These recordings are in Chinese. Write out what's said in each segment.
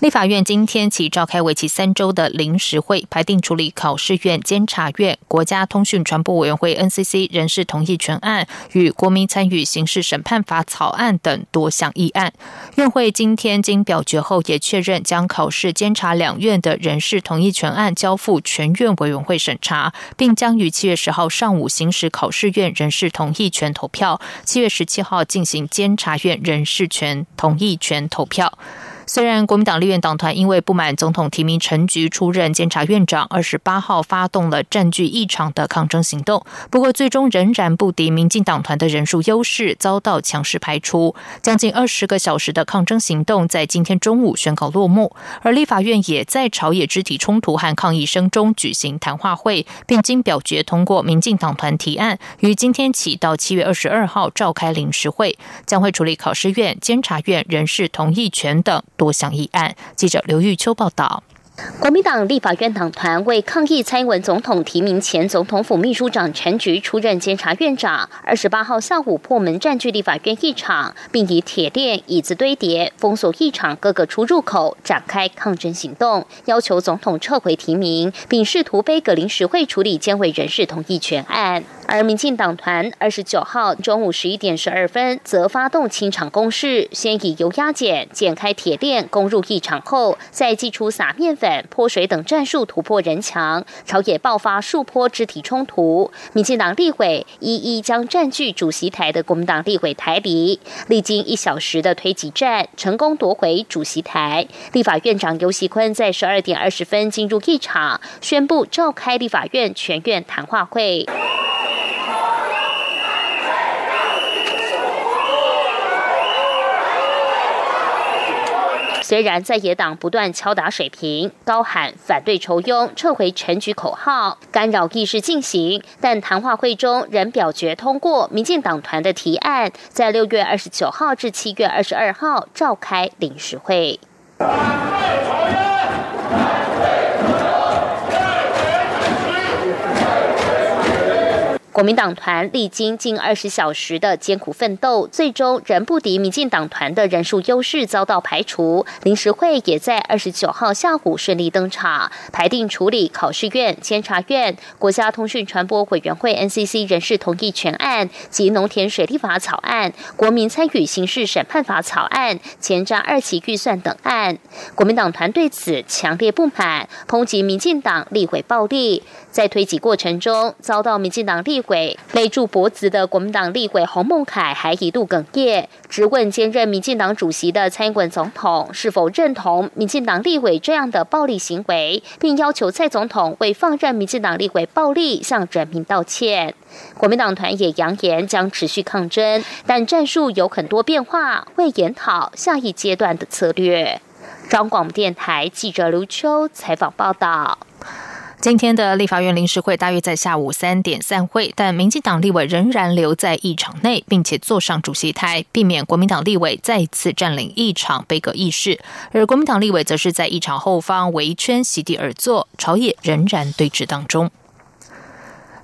立法院今天起召开为期三周的临时会，排定处理考试院、监察院、国家通讯传播委员会 NCC 人事同意权案与国民参与刑事审判法草案等多项议案。院会今天经表决后，也确认将考试监察两院的人事同意权案交付全院委员会审查，并将于七月十号上午行使考试院人事同意权投票，七月十七号进行监察院人事权同意权投票。虽然国民党立院党团因为不满总统提名陈菊出任监察院长，二十八号发动了占据议场的抗争行动，不过最终仍然不敌民进党团的人数优势，遭到强势排除。将近二十个小时的抗争行动在今天中午宣告落幕，而立法院也在朝野肢体冲突和抗议声中举行谈话会，并经表决通过民进党团提案，于今天起到七月二十二号召开临时会，将会处理考试院、监察院人事同意权等。多项议案。记者刘玉秋报道。国民党立法院党团为抗议蔡英文总统提名前总统府秘书长陈菊出任监察院长，二十八号下午破门占据立法院议场，并以铁链、椅子堆叠封锁议场各个出入口，展开抗争行动，要求总统撤回提名，并试图背葛临时会处理监委人事同意权案。而民进党团二十九号中午十一点十二分，则发动清场攻势，先以油压剪剪开铁链攻入议场后，再祭出撒面粉、泼水等战术突破人墙，朝野爆发数波肢体冲突。民进党立委一一将占据主席台的国民党立委抬离，历经一小时的推挤战，成功夺回主席台。立法院长游锡坤在十二点二十分进入议场，宣布召开立法院全院谈话会。虽然在野党不断敲打水平，高喊反对筹拥、撤回全局口号，干扰议事进行，但谈话会中仍表决通过民进党团的提案，在六月二十九号至七月二十二号召开临时会。国民党团历经近二十小时的艰苦奋斗，最终仍不敌民进党团的人数优势，遭到排除。临时会也在二十九号下午顺利登场，排定处理考试院、监察院、国家通讯传播委员会 NCC 人事同意全案及农田水利法草案、国民参与刑事审判法草案、前瞻二期预算等案。国民党团对此强烈不满，抨击民进党立委暴力，在推挤过程中遭到民进党立。委勒住脖子的国民党立委洪孟凯还一度哽咽，质问兼任民进党主席的蔡英文总统是否认同民进党立委这样的暴力行为，并要求蔡总统为放任民进党立委暴力向人民道歉。国民党团也扬言将持续抗争，但战术有很多变化，会研讨下一阶段的策略。中广电台记者刘秋采访报道。今天的立法院临时会大约在下午三点散会，但民进党立委仍然留在议场内，并且坐上主席台，避免国民党立委再次占领议场，背阁议事。而国民党立委则是在议场后方围圈席地而坐，朝野仍然对峙当中。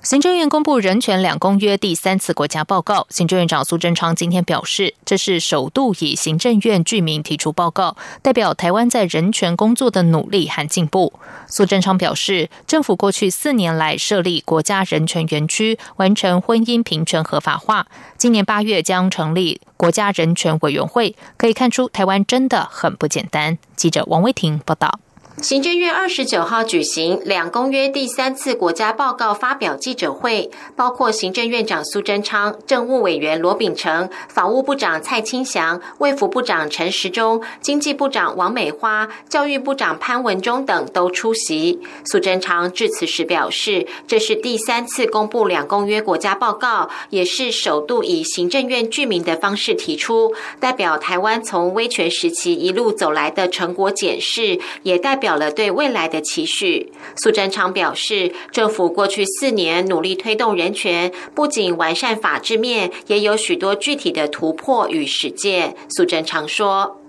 行政院公布《人权两公约》第三次国家报告，行政院长苏贞昌今天表示，这是首度以行政院居民提出报告，代表台湾在人权工作的努力和进步。苏贞昌表示，政府过去四年来设立国家人权园区，完成婚姻平权合法化，今年八月将成立国家人权委员会，可以看出台湾真的很不简单。记者王威婷报道。行政院二十九号举行两公约第三次国家报告发表记者会，包括行政院长苏贞昌、政务委员罗秉成、法务部长蔡清祥、卫福部长陈时中、经济部长王美花、教育部长潘文忠等都出席。苏贞昌致辞时表示，这是第三次公布两公约国家报告，也是首度以行政院居民的方式提出，代表台湾从威权时期一路走来的成果检视，也代。表了对未来的期许。苏贞昌表示，政府过去四年努力推动人权，不仅完善法制面，也有许多具体的突破与实践。苏贞昌说：“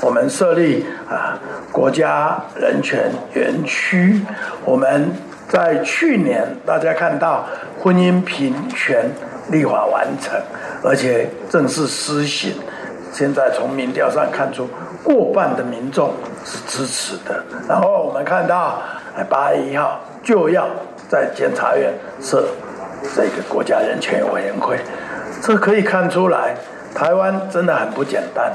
我们设立啊国家人权园区，我们在去年大家看到婚姻平权立法完成，而且正式施行。现在从民调上看出，过半的民众是支持的。然后我们看到。”八月一号就要在检察院设这个国家人权委员会，这可以看出来，台湾真的很不简单。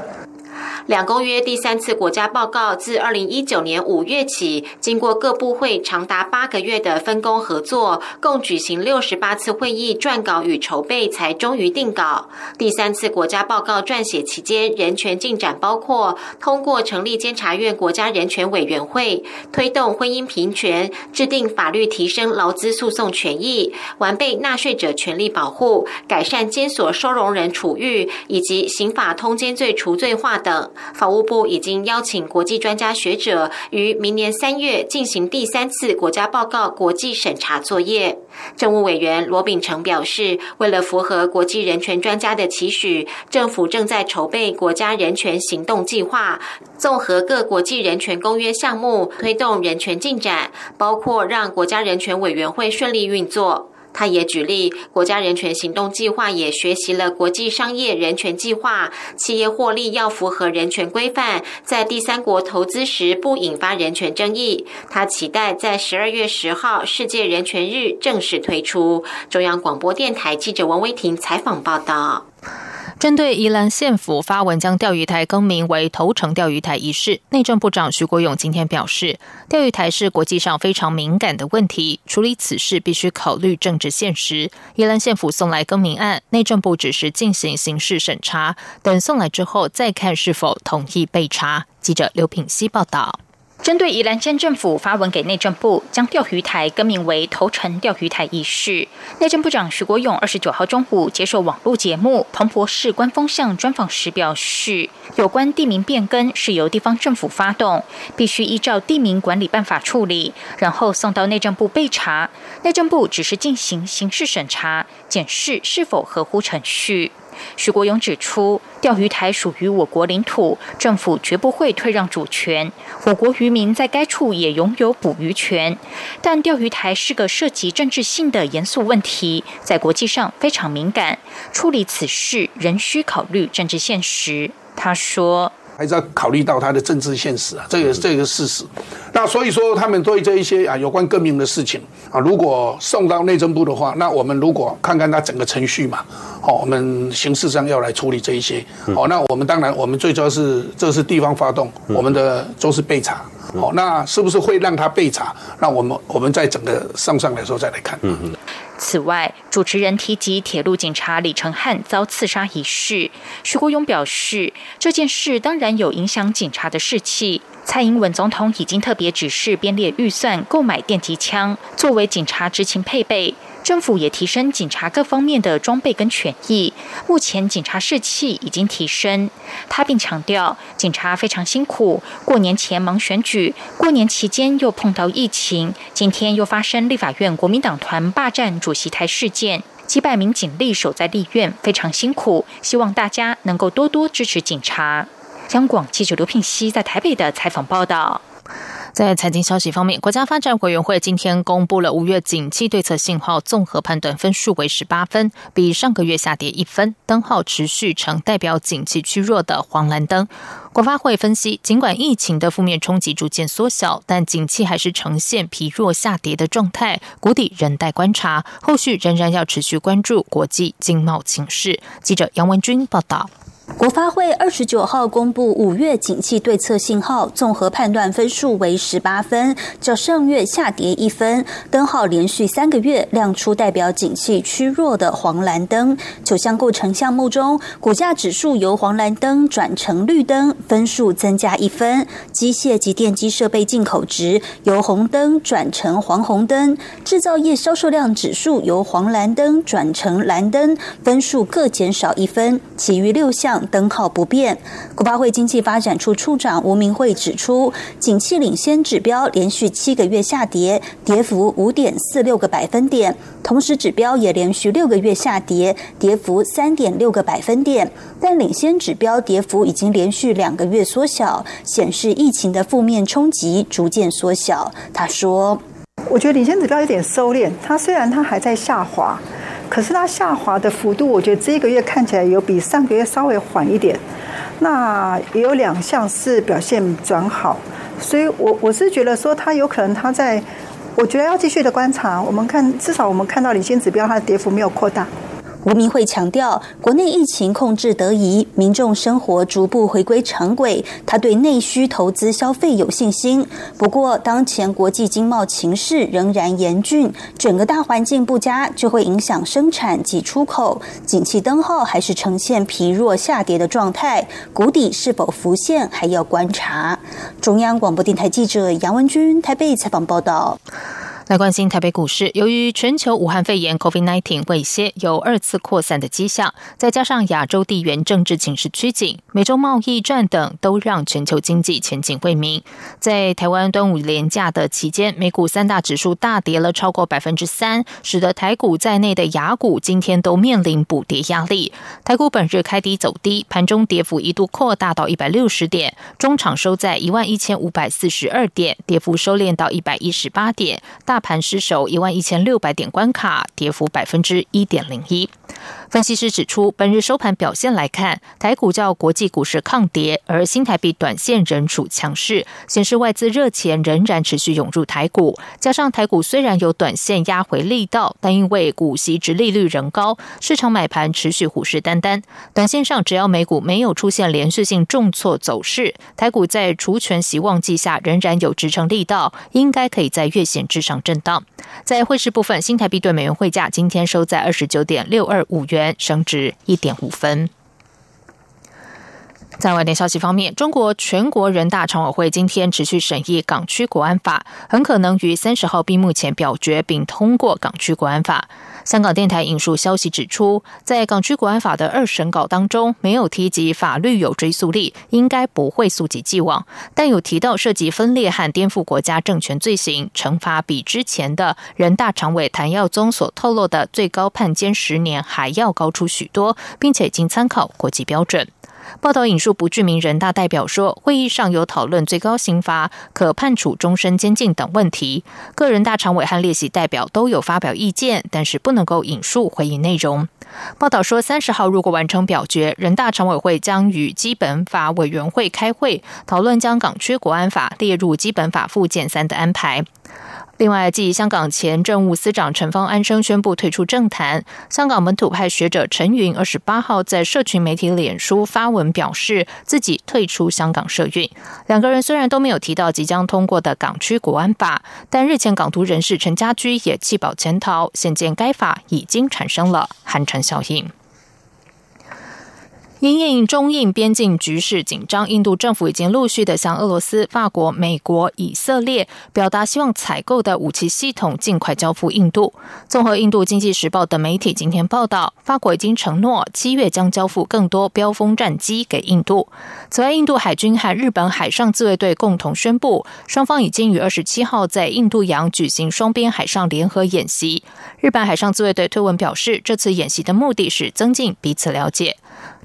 两公约第三次国家报告自二零一九年五月起，经过各部会长达八个月的分工合作，共举行六十八次会议撰稿与筹备，才终于定稿。第三次国家报告撰写期间，人权进展包括通过成立监察院国家人权委员会，推动婚姻平权，制定法律提升劳资诉讼权益，完备纳税者权利保护，改善监所收容人处遇，以及刑法通奸罪除罪化等。法务部已经邀请国际专家学者于明年三月进行第三次国家报告国际审查作业。政务委员罗秉成表示，为了符合国际人权专家的期许，政府正在筹备国家人权行动计划，综合各国际人权公约项目，推动人权进展，包括让国家人权委员会顺利运作。他也举例，国家人权行动计划也学习了国际商业人权计划，企业获利要符合人权规范，在第三国投资时不引发人权争议。他期待在十二月十号世界人权日正式推出。中央广播电台记者王威婷采访报道。针对宜兰县府发文将钓鱼台更名为头城钓鱼台一事，内政部长徐国勇今天表示，钓鱼台是国际上非常敏感的问题，处理此事必须考虑政治现实。宜兰县府送来更名案，内政部只是进行刑事审查，等送来之后再看是否同意备查。记者刘品希报道。针对宜兰县政府发文给内政部将钓鱼台更名为头城钓鱼台一事，内政部长徐国勇二十九号中午接受网络节目《彭博市官方向》专访时表示，有关地名变更是由地方政府发动，必须依照地名管理办法处理，然后送到内政部备查，内政部只是进行刑事审查，检视是否合乎程序。徐国勇指出，钓鱼台属于我国领土，政府绝不会退让主权。我国渔民在该处也拥有捕鱼权，但钓鱼台是个涉及政治性的严肃问题，在国际上非常敏感，处理此事仍需考虑政治现实。他说。还是要考虑到它的政治现实啊，这个这个事实。那所以说，他们对这一些啊有关更名的事情啊，如果送到内政部的话，那我们如果看看它整个程序嘛，哦，我们形式上要来处理这一些，哦，那我们当然我们最主要是这是地方发动，我们的都是备查，哦，那是不是会让他备查？那我们我们在整个上上来的时候再来看。嗯嗯。此外，主持人提及铁路警察李成汉遭刺杀一事，徐国勇表示，这件事当然有影响警察的士气。蔡英文总统已经特别指示编列预算购买电击枪，作为警察执勤配备。政府也提升警察各方面的装备跟权益，目前警察士气已经提升。他并强调，警察非常辛苦，过年前忙选举，过年期间又碰到疫情，今天又发生立法院国民党团霸占主席台事件，几百名警力守在立院，非常辛苦。希望大家能够多多支持警察。央广记者刘聘熙在台北的采访报道。在财经消息方面，国家发展委员会今天公布了五月景气对策信号综合判断分数为十八分，比上个月下跌一分，灯号持续呈代表景气趋弱的黄蓝灯。国发会分析，尽管疫情的负面冲击逐渐缩小，但景气还是呈现疲弱下跌的状态，谷底仍待观察，后续仍然要持续关注国际经贸情势。记者杨文君报道。国发会二十九号公布五月景气对策信号综合判断分数为十八分，较上月下跌一分。灯号连续三个月亮出代表景气趋弱的黄蓝灯。九项构成项目中，股价指数由黄蓝灯转成绿灯，分数增加一分；机械及电机设备进口值由红灯转成黄红灯；制造业销售量指数由黄蓝灯转成蓝灯，分数各减少一分。其余六项。向灯号不变。国发会经济发展处处长吴明慧指出，景气领先指标连续七个月下跌，跌幅五点四六个百分点，同时指标也连续六个月下跌，跌幅三点六个百分点。但领先指标跌幅已经连续两个月缩小，显示疫情的负面冲击逐渐缩小。他说：“我觉得领先指标有点收敛，它虽然它还在下滑。”可是它下滑的幅度，我觉得这个月看起来有比上个月稍微缓一点。那也有两项是表现转好，所以我我是觉得说它有可能它在，我觉得要继续的观察。我们看至少我们看到领先指标它的跌幅没有扩大。吴明慧强调，国内疫情控制得宜，民众生活逐步回归常轨，他对内需投资消费有信心。不过，当前国际经贸情势仍然严峻，整个大环境不佳，就会影响生产及出口。景气灯号还是呈现疲弱下跌的状态，谷底是否浮现还要观察。中央广播电台记者杨文君台北采访报道。来关心台北股市，由于全球武汉肺炎 （COVID-19） 未歇，有二次扩散的迹象，再加上亚洲地缘政治情势趋紧，美洲贸易战等都让全球经济前景未明。在台湾端午连假的期间，美股三大指数大跌了超过百分之三，使得台股在内的亚股今天都面临补跌压力。台股本日开低走低，盘中跌幅一度扩大到一百六十点，中场收在一万一千五百四十二点，跌幅收敛到一百一十八点。大盘失守一万一千六百点关卡，跌幅百分之一点零一。分析师指出，本日收盘表现来看，台股较国际股市抗跌，而新台币短线仍处强势，显示外资热钱仍然持续涌入台股。加上台股虽然有短线压回力道，但因为股息值利率仍高，市场买盘持续虎视眈眈。短线上，只要美股没有出现连续性重挫走势，台股在除权息旺季下仍然有支撑力道，应该可以在月线之上震荡。在汇市部分，新台币对美元汇价今天收在二十九点六二五元。升值一点五分。在外电消息方面，中国全国人大常委会今天持续审议港区国安法，很可能于三十号闭幕前表决并通过港区国安法。香港电台引述消息指出，在港区国安法的二审稿当中，没有提及法律有追溯力，应该不会溯及既往，但有提到涉及分裂和颠覆国家政权罪行，惩罚比之前的人大常委谭耀宗所透露的最高判监十年还要高出许多，并且已经参考国际标准。报道引述不具名人大代表说，会议上有讨论最高刑罚可判处终身监禁等问题。各人大常委和列席代表都有发表意见，但是不能够引述会议内容。报道说，三十号如果完成表决，人大常委会将与基本法委员会开会，讨论将港区国安法列入基本法附件三的安排。另外，继香港前政务司长陈方安生宣布退出政坛，香港本土派学者陈云二十八号在社群媒体脸书发文表示自己退出香港社运。两个人虽然都没有提到即将通过的港区国安法，但日前港独人士陈家驹也弃保潜逃，显见该法已经产生了寒蝉效应。因应中印边境局势紧张，印度政府已经陆续的向俄罗斯、法国、美国、以色列表达希望采购的武器系统尽快交付印度。综合印度经济时报等媒体今天报道，法国已经承诺七月将交付更多标风战机给印度。此外，印度海军和日本海上自卫队共同宣布，双方已经于二十七号在印度洋举行双边海上联合演习。日本海上自卫队推文表示，这次演习的目的是增进彼此了解。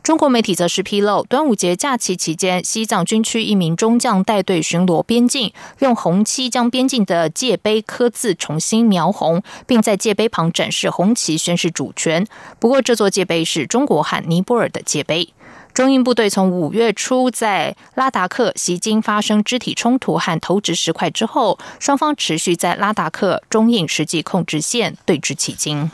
中国媒体则是披露，端午节假期期间，西藏军区一名中将带队巡逻边境，用红漆将边境的界碑刻字重新描红，并在界碑旁展示红旗宣示主权。不过，这座界碑是中国和尼泊尔的界碑。中印部队从五月初在拉达克袭京发生肢体冲突和投掷石块之后，双方持续在拉达克中印实际控制线对峙起经。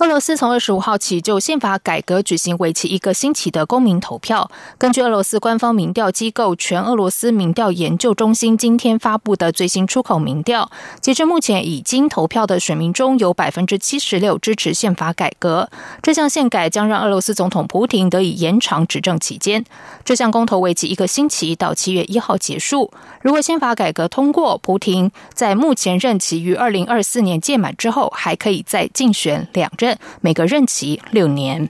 俄罗斯从二十五号起就宪法改革举行为期一个星期的公民投票。根据俄罗斯官方民调机构全俄罗斯民调研究中心今天发布的最新出口民调，截至目前已经投票的选民中有百分之七十六支持宪法改革。这项宪改将让俄罗斯总统普廷得以延长执政期间。这项公投为期一个星期，到七月一号结束。如果宪法改革通过，普廷在目前任期于二零二四年届满之后，还可以再竞选两任每个任期六年。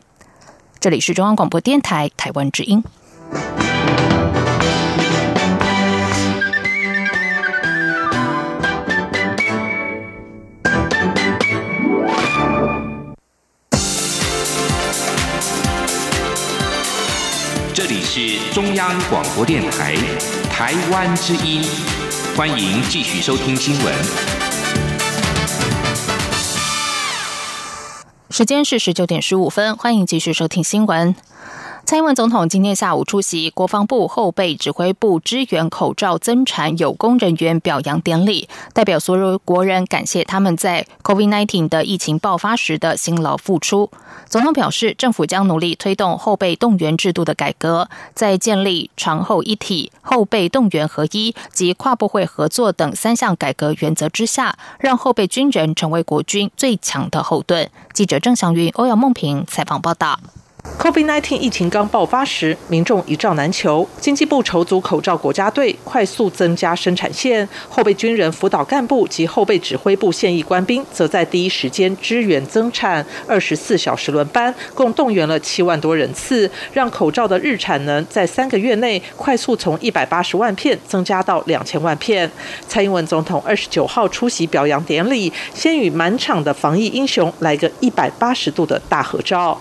这里是中央广播电台台湾之音。这里是中央广播电台台湾之音，欢迎继续收听新闻。时间是十九点十五分，欢迎继续收听新闻。蔡英文总统今天下午出席国防部后备指挥部支援口罩增产有功人员表扬典礼，代表所有国人感谢他们在 COVID-19 的疫情爆发时的辛劳付出。总统表示，政府将努力推动后备动员制度的改革，在建立长后一体、后备动员合一及跨部会合作等三项改革原则之下，让后备军人成为国军最强的后盾。记者郑祥云、欧阳梦平采访报道。COVID-19 疫情刚爆发时，民众一罩难求。经济部筹组口罩国家队，快速增加生产线。后备军人辅导干部及后备指挥部现役官兵，则在第一时间支援增产，二十四小时轮班，共动员了七万多人次，让口罩的日产能在三个月内快速从一百八十万片增加到两千万片。蔡英文总统二十九号出席表扬典礼，先与满场的防疫英雄来个一百八十度的大合照。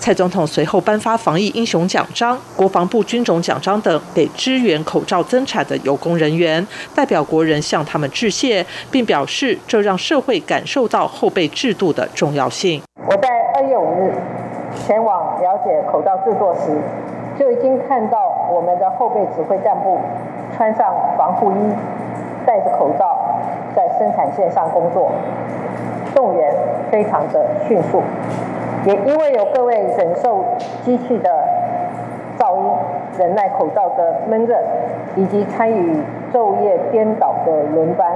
蔡总统随后颁发防疫英雄奖章、国防部军种奖章等给支援口罩增产的有功人员，代表国人向他们致谢，并表示这让社会感受到后备制度的重要性。我在二月五日前往了解口罩制作时，就已经看到我们的后备指挥干部穿上防护衣，戴着口罩在生产线上工作，动员非常的迅速。也因为有各位忍受机器的噪音、忍耐口罩的闷热，以及参与昼夜颠倒的轮班，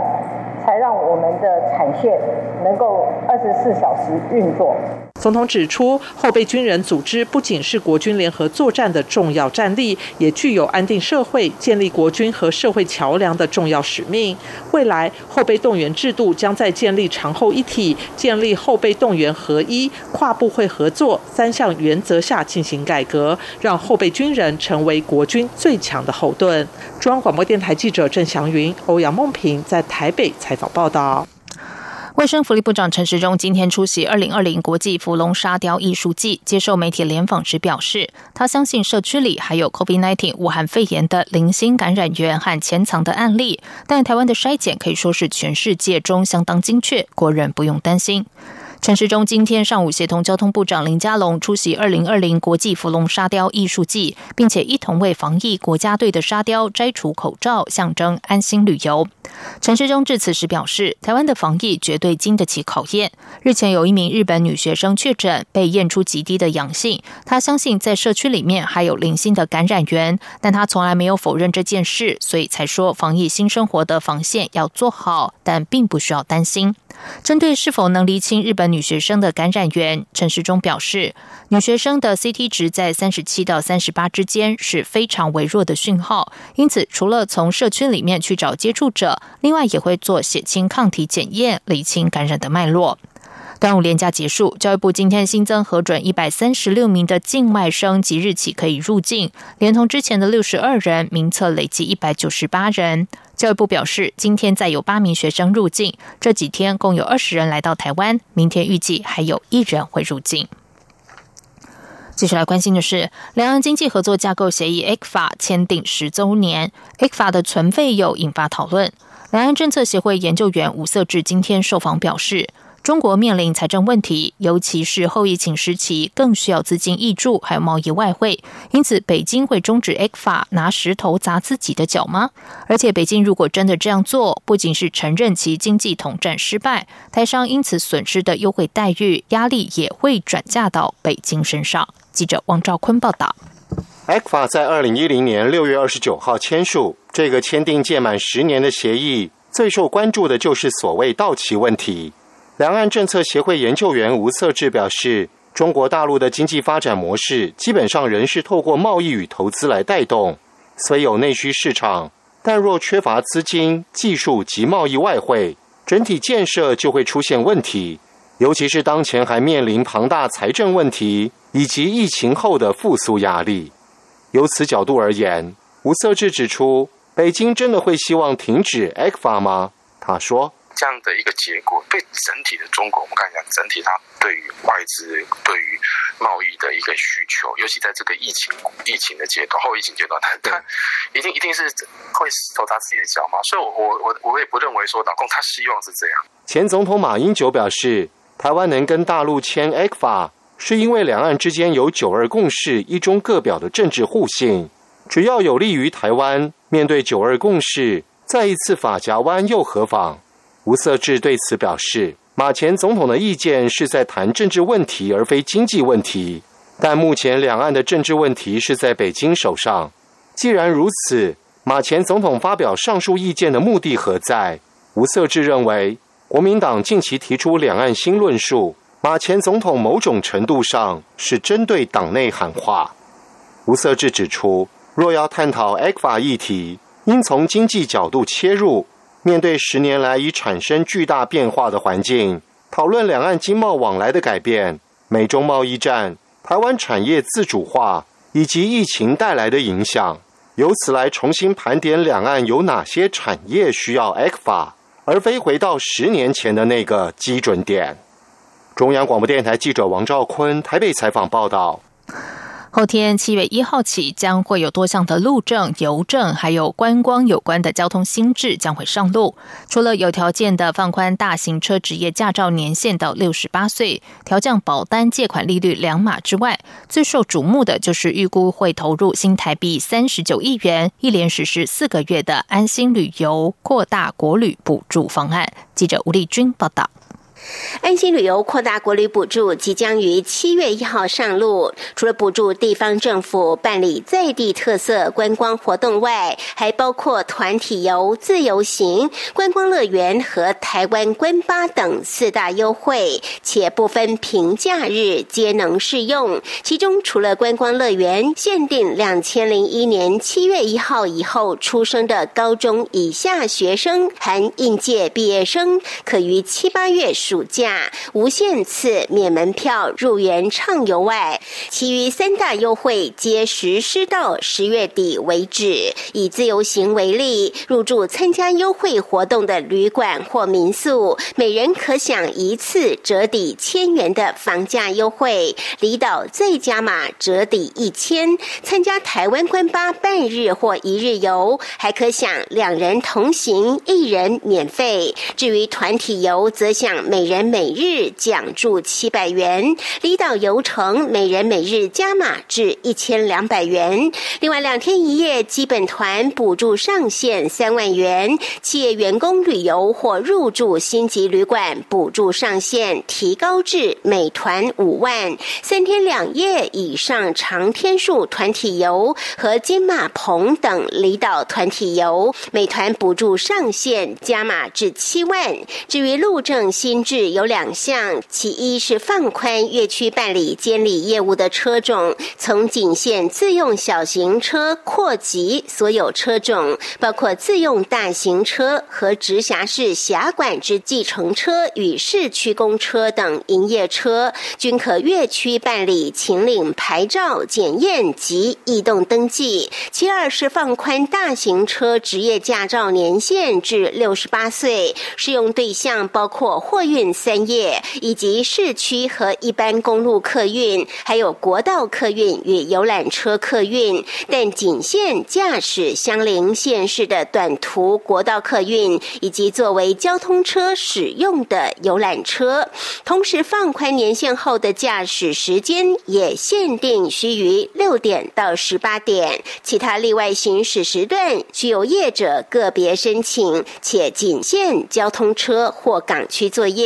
才让我们的产线能够二十四小时运作。总统指出，后备军人组织不仅是国军联合作战的重要战力，也具有安定社会、建立国军和社会桥梁的重要使命。未来后备动员制度将在建立长后一体、建立后备动员合一、跨部会合作三项原则下进行改革，让后备军人成为国军最强的后盾。中央广播电台记者郑祥云、欧阳梦平在台北采访报道。卫生福利部长陈时中今天出席二零二零国际伏龙沙雕艺术季，接受媒体联访时表示，他相信社区里还有 COVID-19 武汉肺炎的零星感染源和潜藏的案例，但台湾的筛检可以说是全世界中相当精确，国人不用担心。陈时中今天上午协同交通部长林佳龙出席二零二零国际福龙沙雕艺术季，并且一同为防疫国家队的沙雕摘除口罩，象征安心旅游。陈时中致辞时表示，台湾的防疫绝对经得起考验。日前有一名日本女学生确诊，被验出极低的阳性，他相信在社区里面还有零星的感染源，但他从来没有否认这件事，所以才说防疫新生活的防线要做好，但并不需要担心。针对是否能厘清日本女学生的感染源，陈时中表示，女学生的 CT 值在三十七到三十八之间是非常微弱的讯号，因此除了从社区里面去找接触者，另外也会做血清抗体检验，厘清感染的脉络。端午连假结束，教育部今天新增核准一百三十六名的境外生，即日起可以入境，连同之前的六十二人，名册累计一百九十八人。教育部表示，今天再有八名学生入境，这几天共有二十人来到台湾，明天预计还有一人会入境。继续来关心的是，两岸经济合作架构协议 （ECFA） 签订十周年，ECFA 的存废又引发讨论。两岸政策协会研究员吴色志今天受访表示。中国面临财政问题，尤其是后疫情时期，更需要资金挹注，还有贸易外汇。因此，北京会终止 A 法拿石头砸自己的脚吗？而且，北京如果真的这样做，不仅是承认其经济统战失败，台商因此损失的优惠待遇压力也会转嫁到北京身上。记者王兆坤报道。A 法在二零一零年六月二十九号签署，这个签订届满十年的协议，最受关注的就是所谓到期问题。两岸政策协会研究员吴色志表示，中国大陆的经济发展模式基本上仍是透过贸易与投资来带动，虽有内需市场，但若缺乏资金、技术及贸易外汇，整体建设就会出现问题。尤其是当前还面临庞大财政问题以及疫情后的复苏压力。由此角度而言，吴色志指出，北京真的会希望停止 A 克法吗？他说。这样的一个结果，对整体的中国，我们刚才讲，整体它对于外资、对于贸易的一个需求，尤其在这个疫情疫情的阶段、后疫情阶段，它它一定一定是会投他自己的脚嘛。所以，我我我我也不认为说，老公他希望是这样。前总统马英九表示，台湾能跟大陆签 A 法，是因为两岸之间有九二共识、一中各表的政治互信，只要有利于台湾面对九二共识，再一次法夹湾又何妨？吴色志对此表示，马前总统的意见是在谈政治问题，而非经济问题。但目前两岸的政治问题是在北京手上。既然如此，马前总统发表上述意见的目的何在？吴色志认为，国民党近期提出两岸新论述，马前总统某种程度上是针对党内喊话。吴色志指出，若要探讨 A 法议题，应从经济角度切入。面对十年来已产生巨大变化的环境，讨论两岸经贸往来的改变、美中贸易战、台湾产业自主化以及疫情带来的影响，由此来重新盘点两岸有哪些产业需要 A 法，而非回到十年前的那个基准点。中央广播电台记者王兆坤台北采访报道。后天七月一号起，将会有多项的路政、邮政还有观光有关的交通新制将会上路。除了有条件的放宽大型车职业驾照年限到六十八岁，调降保单借款利率两码之外，最受瞩目的就是预估会投入新台币三十九亿元，一连实施四个月的安心旅游扩大国旅补助方案。记者吴丽君报道。安心旅游扩大国旅补助即将于七月一号上路。除了补助地方政府办理在地特色观光活动外，还包括团体游、自由行、观光乐园和台湾观巴等四大优惠，且不分平假日皆能适用。其中，除了观光乐园限定两千零一年七月一号以后出生的高中以下学生含应届毕业生，可于七八月暑假无限次免门票入园畅游外，其余三大优惠皆实施到十月底为止。以自由行为例，入住参加优惠活动的旅馆或民宿，每人可享一次折抵千元的房价优惠；离岛再加码折抵一千。参加台湾观巴半日或一日游，还可享两人同行一人免费。至于团体游，则享每每人每日奖助七百元，离岛游程每人每日加码至一千两百元。另外，两天一夜基本团补助上限三万元，企业员工旅游或入住星级旅馆补助上限提高至每团五万。三天两夜以上长天数团体游和金马棚等离岛团体游，每团补助上限加码至七万。至于路政新。有两项，其一是放宽越区办理监理业务的车种，从仅限自用小型车扩及所有车种，包括自用大型车和直辖市辖管之计程车与市区公车等营业车，均可越区办理请领牌照检验及异动登记。其二是放宽大型车职业驾照年限至六十八岁，适用对象包括货运。三业以及市区和一般公路客运，还有国道客运与游览车客运，但仅限驾驶相邻县市的短途国道客运以及作为交通车使用的游览车。同时，放宽年限后的驾驶时间也限定须于六点到十八点，其他例外行驶时段需由业者个别申请，且仅限交通车或港区作业。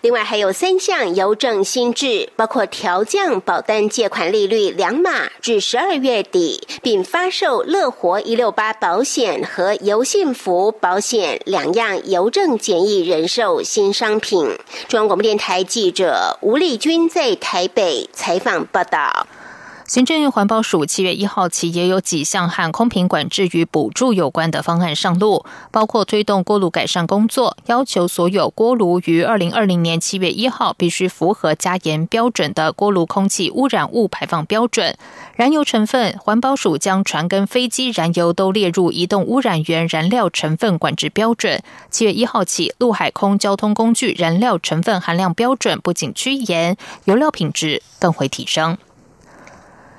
另外还有三项邮政新制，包括调降保单借款利率两码至十二月底，并发售乐活一六八保险和邮信福保险两样邮政简易人寿新商品。中央广播电台记者吴丽君在台北采访报道。行政院环保署七月一号起，也有几项和空瓶管制与补助有关的方案上路，包括推动锅炉改善工作，要求所有锅炉于二零二零年七月一号必须符合加严标准的锅炉空气污染物排放标准。燃油成分，环保署将船跟飞机燃油都列入移动污染源燃料成分管制标准。七月一号起，陆海空交通工具燃料成分含量标准不仅趋严，油料品质更会提升。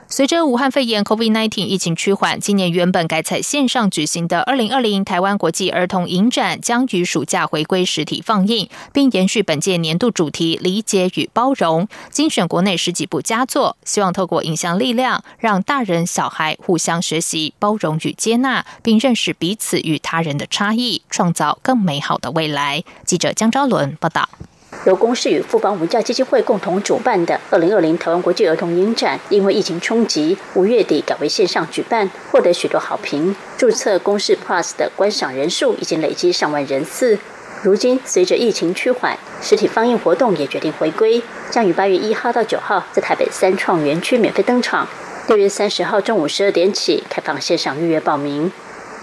随着武汉肺炎 （COVID-19） 疫情趋缓，今年原本改采线上举行的二零二零台湾国际儿童影展将于暑假回归实体放映，并延续本届年度主题“理解与包容”，精选国内十几部佳作，希望透过影像力量，让大人小孩互相学习、包容与接纳，并认识彼此与他人的差异，创造更美好的未来。记者江昭伦报道。由公视与富邦文教基金会共同主办的二零二零台湾国际儿童影展，因为疫情冲击，五月底改为线上举办，获得许多好评。注册公视 Plus 的观赏人数已经累积上万人次。如今随着疫情趋缓，实体放映活动也决定回归，将于八月一号到九号在台北三创园区免费登场。六月三十号中午十二点起开放线上预约报名。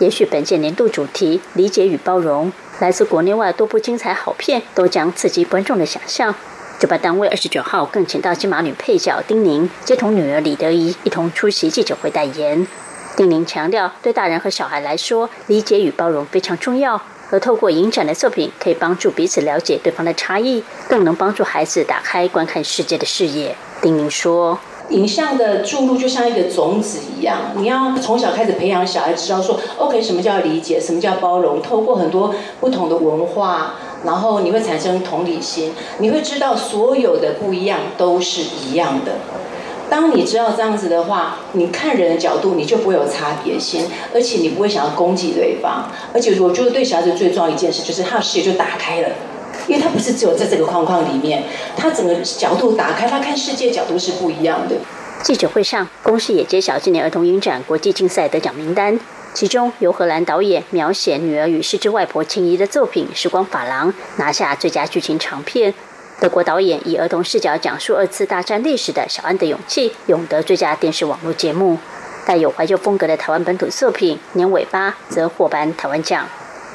也许本届年度主题“理解与包容”。来自国内外多部精彩好片都将刺激观众的想象。主办单位二十九号更请到金马女配角丁宁，接同女儿李德怡一同出席记者会代言。丁宁强调，对大人和小孩来说，理解与包容非常重要，而透过影展的作品，可以帮助彼此了解对方的差异，更能帮助孩子打开观看世界的视野。丁宁说。影像的注入就像一个种子一样，你要从小开始培养小孩知道说，OK，什么叫理解，什么叫包容。透过很多不同的文化，然后你会产生同理心，你会知道所有的不一样都是一样的。当你知道这样子的话，你看人的角度你就不会有差别心，而且你不会想要攻击对方。而且我觉得对小孩子最重要一件事就是他的视野就打开了。因为他不是只有在这个框框里面，他整个角度打开，他看世界角度是不一样的。记者会上，公司也揭晓今年儿童影展国际竞赛得奖名单，其中由荷兰导演描写女儿与失之外婆情谊的作品《时光法郎》拿下最佳剧情长片；德国导演以儿童视角讲述二次大战历史的《小安的勇气》勇得最佳电视网络节目；带有怀旧风格的台湾本土作品《年尾巴》则获颁台湾奖。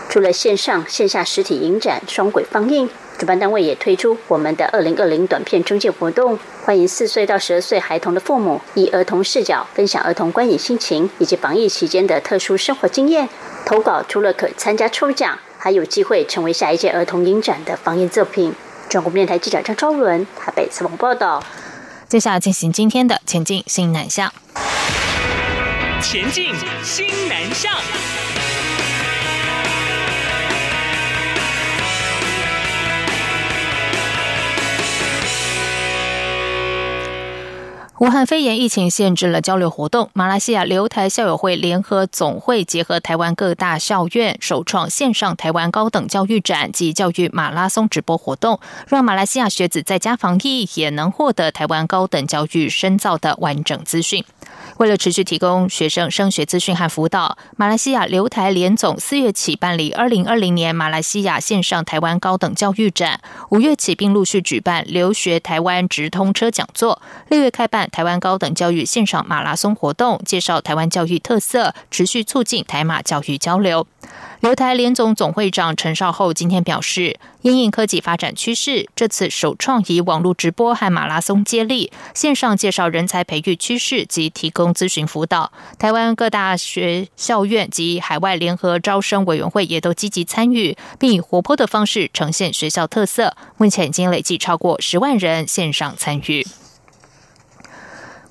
除了线上线下实体影展双轨放映，主办单位也推出我们的二零二零短片征件活动，欢迎四岁到十二岁孩童的父母以儿童视角分享儿童观影心情以及防疫期间的特殊生活经验。投稿除了可参加抽奖，还有机会成为下一届儿童影展的放映作品。中国电台记者张昭伦台北采访报道。接下来进行今天的前进新南向。前进新南向。武汉肺炎疫情限制了交流活动，马来西亚留台校友会联合总会结合台湾各大校院，首创线上台湾高等教育展及教育马拉松直播活动，让马来西亚学子在家防疫也能获得台湾高等教育深造的完整资讯。为了持续提供学生升学资讯和辅导，马来西亚留台联总四月起办理二零二零年马来西亚线上台湾高等教育展，五月起并陆续举办留学台湾直通车讲座，六月开办台湾高等教育线上马拉松活动，介绍台湾教育特色，持续促进台马教育交流。留台联总总会长陈少厚今天表示，因应科技发展趋势，这次首创以网络直播和马拉松接力，线上介绍人才培育趋势及提供咨询辅导。台湾各大学校院及海外联合招生委员会也都积极参与，并以活泼的方式呈现学校特色。目前已经累计超过十万人线上参与。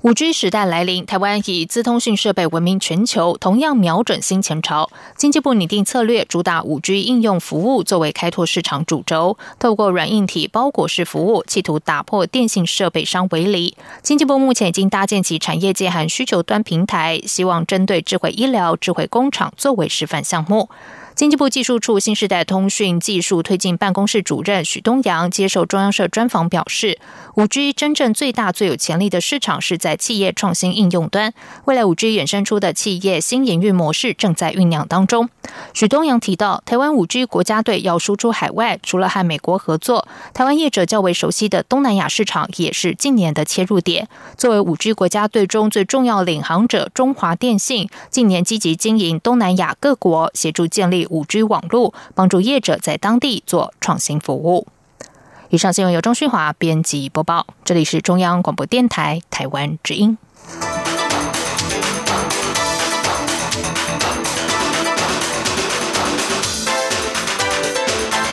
五 G 时代来临，台湾以资通讯设备闻名全球，同样瞄准新前朝。经济部拟定策略，主打五 G 应用服务作为开拓市场主轴，透过软硬体包裹式服务，企图打破电信设备商围篱。经济部目前已经搭建起产业界和需求端平台，希望针对智慧医疗、智慧工厂作为示范项目。经济部技术处新时代通讯技术推进办公室主任许东阳接受中央社专访表示，五 G 真正最大最有潜力的市场是在企业创新应用端，未来五 G 衍生出的企业新营运模式正在酝酿当中。许东阳提到，台湾五 G 国家队要输出海外，除了和美国合作，台湾业者较为熟悉的东南亚市场也是近年的切入点。作为五 G 国家队中最重要领航者，中华电信近年积极经营东南亚各国，协助建立。五 G 网络帮助业者在当地做创新服务。以上新闻由钟旭华编辑播报，这里是中央广播电台台湾之音。